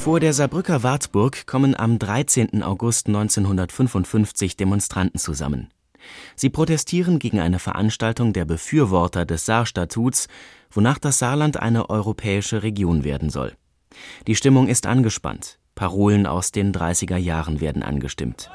Vor der Saarbrücker Wartburg kommen am 13. August 1955 Demonstranten zusammen. Sie protestieren gegen eine Veranstaltung der Befürworter des Saarstatuts, wonach das Saarland eine europäische Region werden soll. Die Stimmung ist angespannt, Parolen aus den 30er Jahren werden angestimmt